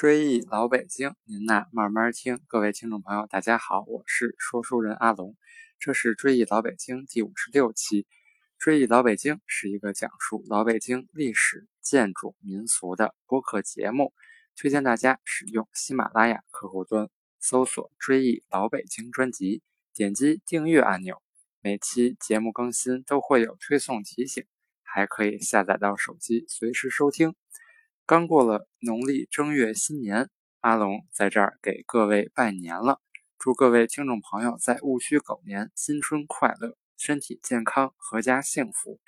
追忆老北京，您呐慢慢听。各位听众朋友，大家好，我是说书人阿龙，这是追忆老北京第五十六期。追忆老北京是一个讲述老北京历史、建筑、民俗的播客节目，推荐大家使用喜马拉雅客户端搜索“追忆老北京”专辑，点击订阅按钮，每期节目更新都会有推送提醒，还可以下载到手机随时收听。刚过了农历正月新年，阿龙在这儿给各位拜年了，祝各位听众朋友在戊戌狗年新春快乐，身体健康，阖家幸福。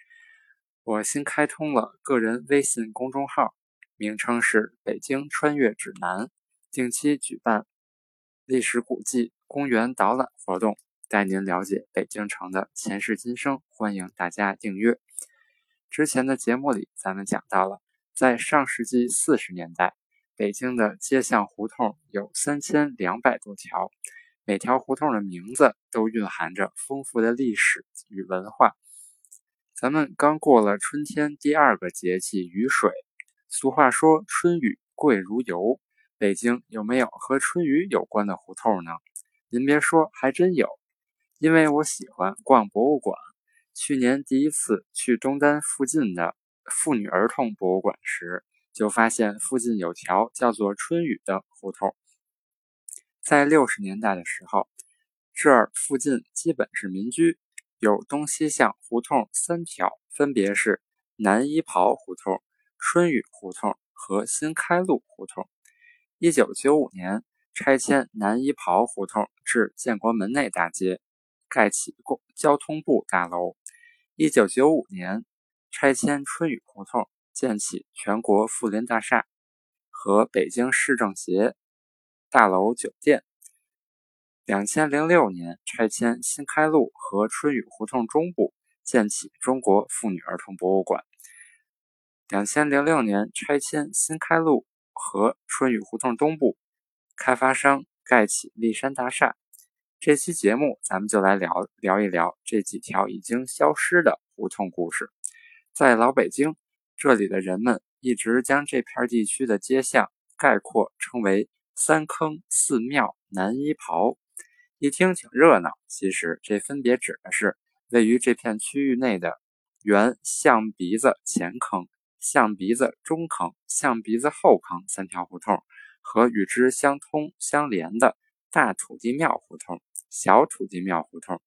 我新开通了个人微信公众号，名称是“北京穿越指南”，定期举办历史古迹、公园导览活动，带您了解北京城的前世今生，欢迎大家订阅。之前的节目里，咱们讲到了。在上世纪四十年代，北京的街巷胡同有三千两百多条，每条胡同的名字都蕴含着丰富的历史与文化。咱们刚过了春天第二个节气雨水，俗话说“春雨贵如油”，北京有没有和春雨有关的胡同呢？您别说，还真有。因为我喜欢逛博物馆，去年第一次去东单附近的。妇女儿童博物馆时，就发现附近有条叫做春雨的胡同。在六十年代的时候，这儿附近基本是民居，有东西向胡同三条，分别是南衣袍胡同、春雨胡同和新开路胡同。一九九五年拆迁南衣袍胡同至建国门内大街，盖起公交通部大楼。一九九五年。拆迁春雨胡同，建起全国妇联大厦和北京市政协大楼酒店。两千零六年拆迁新开路和春雨胡同中部，建起中国妇女儿童博物馆。两千零六年拆迁新开路和春雨胡同东部，开发商盖起丽山大厦。这期节目咱们就来聊聊一聊这几条已经消失的胡同故事。在老北京，这里的人们一直将这片地区的街巷概括称为“三坑四庙南一袍”，一听挺热闹。其实这分别指的是位于这片区域内的原象鼻子前坑、象鼻子中坑、象鼻子后坑三条胡同，和与之相通相连的大土地庙胡同、小土地庙胡同、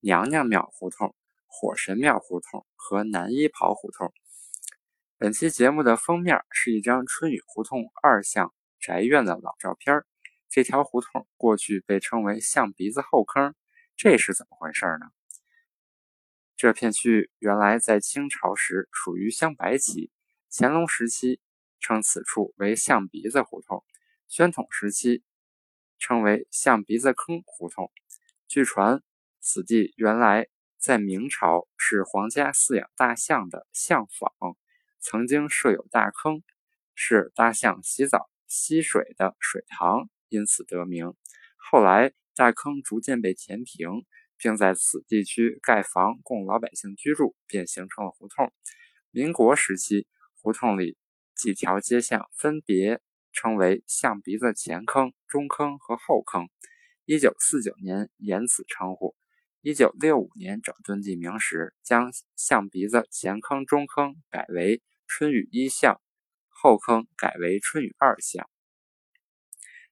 娘娘庙胡同。火神庙胡同和南衣袍胡同。本期节目的封面是一张春雨胡同二巷宅院的老照片。这条胡同过去被称为“象鼻子后坑”，这是怎么回事呢？这片区域原来在清朝时属于镶白旗，乾隆时期称此处为象鼻子胡同，宣统时期称为象鼻子坑胡同。据传，此地原来。在明朝是皇家饲养大象的象坊，曾经设有大坑，是大象洗澡吸水的水塘，因此得名。后来大坑逐渐被填平，并在此地区盖房供老百姓居住，便形成了胡同。民国时期，胡同里几条街巷分别称为象鼻子前坑、中坑和后坑。一九四九年沿此称呼。一九六五年整顿地名时，将象鼻子前坑、中坑改为春雨一巷，后坑改为春雨二巷。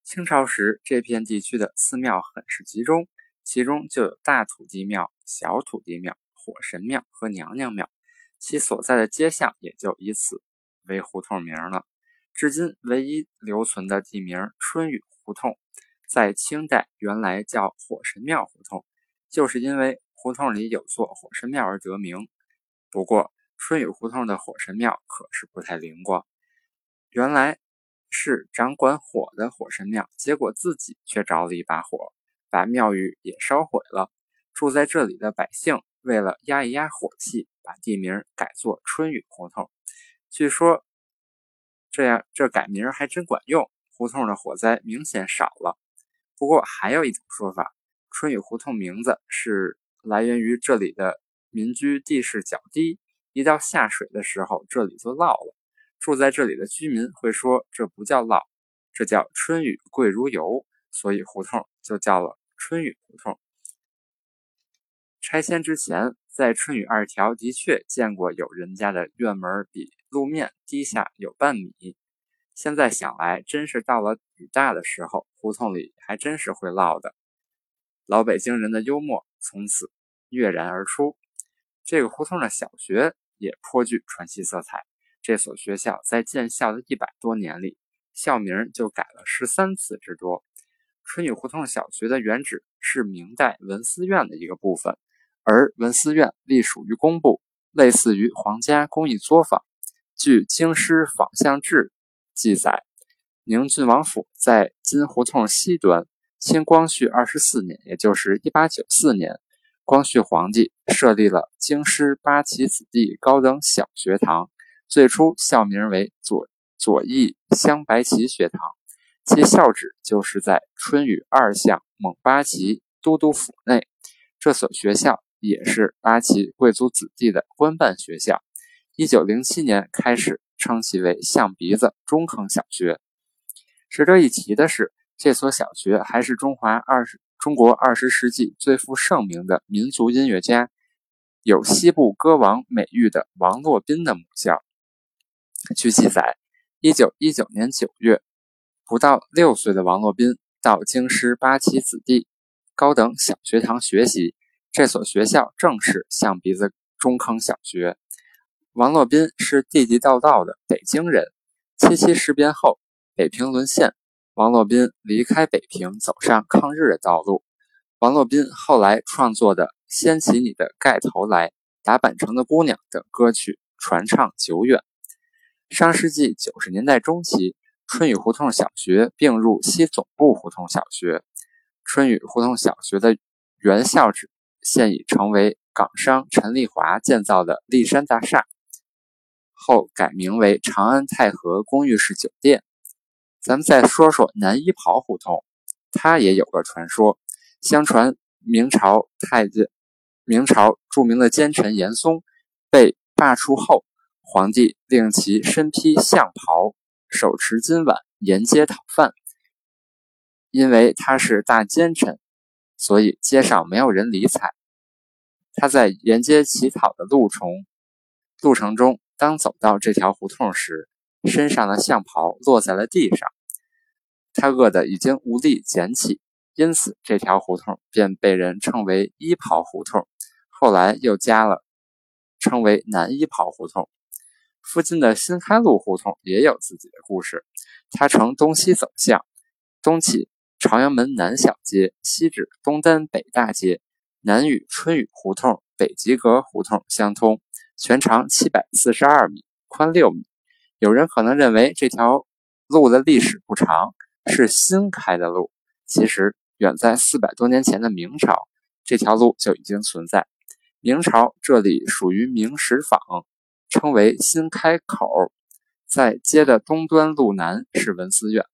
清朝时，这片地区的寺庙很是集中，其中就有大土地庙、小土地庙、火神庙和娘娘庙，其所在的街巷也就以此为胡同名了。至今唯一留存的地名春雨胡同，在清代原来叫火神庙胡同。就是因为胡同里有座火神庙而得名。不过春雨胡同的火神庙可是不太灵光，原来是掌管火的火神庙，结果自己却着了一把火，把庙宇也烧毁了。住在这里的百姓为了压一压火气，把地名改作春雨胡同。据说这样这改名还真管用，胡同的火灾明显少了。不过还有一种说法。春雨胡同名字是来源于这里的民居地势较低，一到下水的时候这里就涝了。住在这里的居民会说这不叫涝，这叫春雨贵如油，所以胡同就叫了春雨胡同。拆迁之前，在春雨二条的确见过有人家的院门比路面低下有半米。现在想来，真是到了雨大的时候，胡同里还真是会涝的。老北京人的幽默从此跃然而出。这个胡同的小学也颇具传奇色彩。这所学校在建校的一百多年里，校名就改了十三次之多。春雨胡同小学的原址是明代文思院的一个部分。而文思院隶属于工部，类似于皇家工艺作坊。据《京师坊巷志》记载，宁郡王府在金胡同西端。清光绪二十四年，也就是一八九四年，光绪皇帝设立了京师八旗子弟高等小学堂，最初校名为左左翼镶白旗学堂，其校址就是在春雨二巷蒙八旗都督府内。这所学校。也是八旗贵族子弟的官办学校。一九零七年开始称其为象鼻子中坑小学。值得一提的是，这所小学还是中华二十中国二十世纪最负盛名的民族音乐家，有“西部歌王”美誉的王洛宾的母校。据记载，一九一九年九月，不到六岁的王洛宾到京师八旗子弟高等小学堂学习。这所学校正是象鼻子中坑小学。王洛宾是地地道道的北京人。七七事变后，北平沦陷，王洛宾离开北平，走上抗日的道路。王洛宾后来创作的《掀起你的盖头来》《打板城的姑娘》等歌曲传唱久远。上世纪九十年代中期，春雨胡同小学并入西总部胡同小学。春雨胡同小学的原校址。现已成为港商陈立华建造的立山大厦，后改名为长安太和公寓式酒店。咱们再说说南一袍胡同，它也有个传说。相传明朝太监、明朝著名的奸臣严嵩被罢黜后，皇帝令其身披象袍，手持金碗沿街讨饭。因为他是大奸臣。所以街上没有人理睬。他在沿街乞讨的路程路程中，当走到这条胡同时，身上的象袍落在了地上，他饿得已经无力捡起，因此这条胡同便被人称为“衣袍胡同”。后来又加了称为“南衣袍胡同”。附近的新开路胡同也有自己的故事，它呈东西走向，东起。朝阳门南小街西至东单北大街，南与春雨胡同、北极阁胡同相通，全长七百四十二米，宽六米。有人可能认为这条路的历史不长，是新开的路。其实，远在四百多年前的明朝，这条路就已经存在。明朝这里属于明石坊，称为新开口。在街的东端路南是文思院。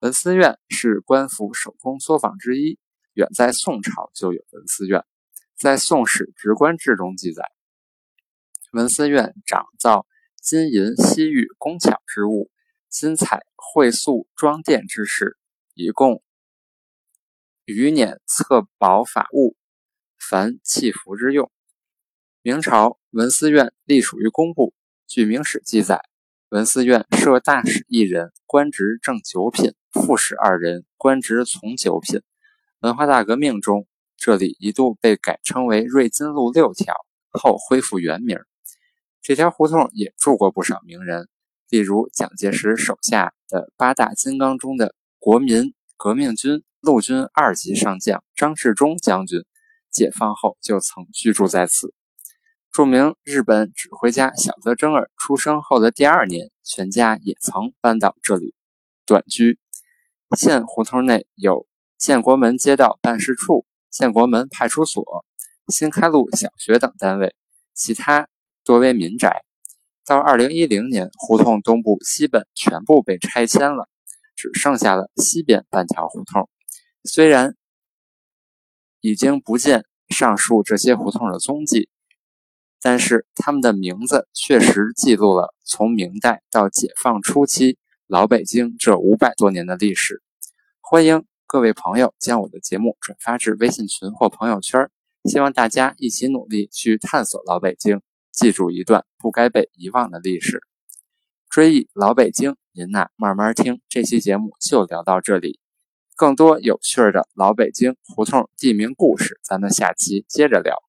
文思院是官府手工作坊之一，远在宋朝就有文思院。在《宋史直官志》中记载，文思院长造金银西域工巧之物，金彩绘塑装殿之事，以供余年册宝法物，凡器服之用。明朝文思院隶属于工部，据《明史》记载。文思院设大使一人，官职正九品；副使二人，官职从九品。文化大革命中，这里一度被改称为瑞金路六条，后恢复原名。这条胡同也住过不少名人，例如蒋介石手下的八大金刚中的国民革命军陆军二级上将张治中将军，解放后就曾居住在此。著名日本指挥家小泽征尔出生后的第二年，全家也曾搬到这里短居。现胡同内有建国门街道办事处、建国门派出所、新开路小学等单位，其他多为民宅。到二零一零年，胡同东部西本全部被拆迁了，只剩下了西边半条胡同。虽然已经不见上述这些胡同的踪迹。但是他们的名字确实记录了从明代到解放初期老北京这五百多年的历史。欢迎各位朋友将我的节目转发至微信群或朋友圈，希望大家一起努力去探索老北京，记住一段不该被遗忘的历史。追忆老北京，您呐慢慢听。这期节目就聊到这里，更多有趣的老北京胡同地名故事，咱们下期接着聊。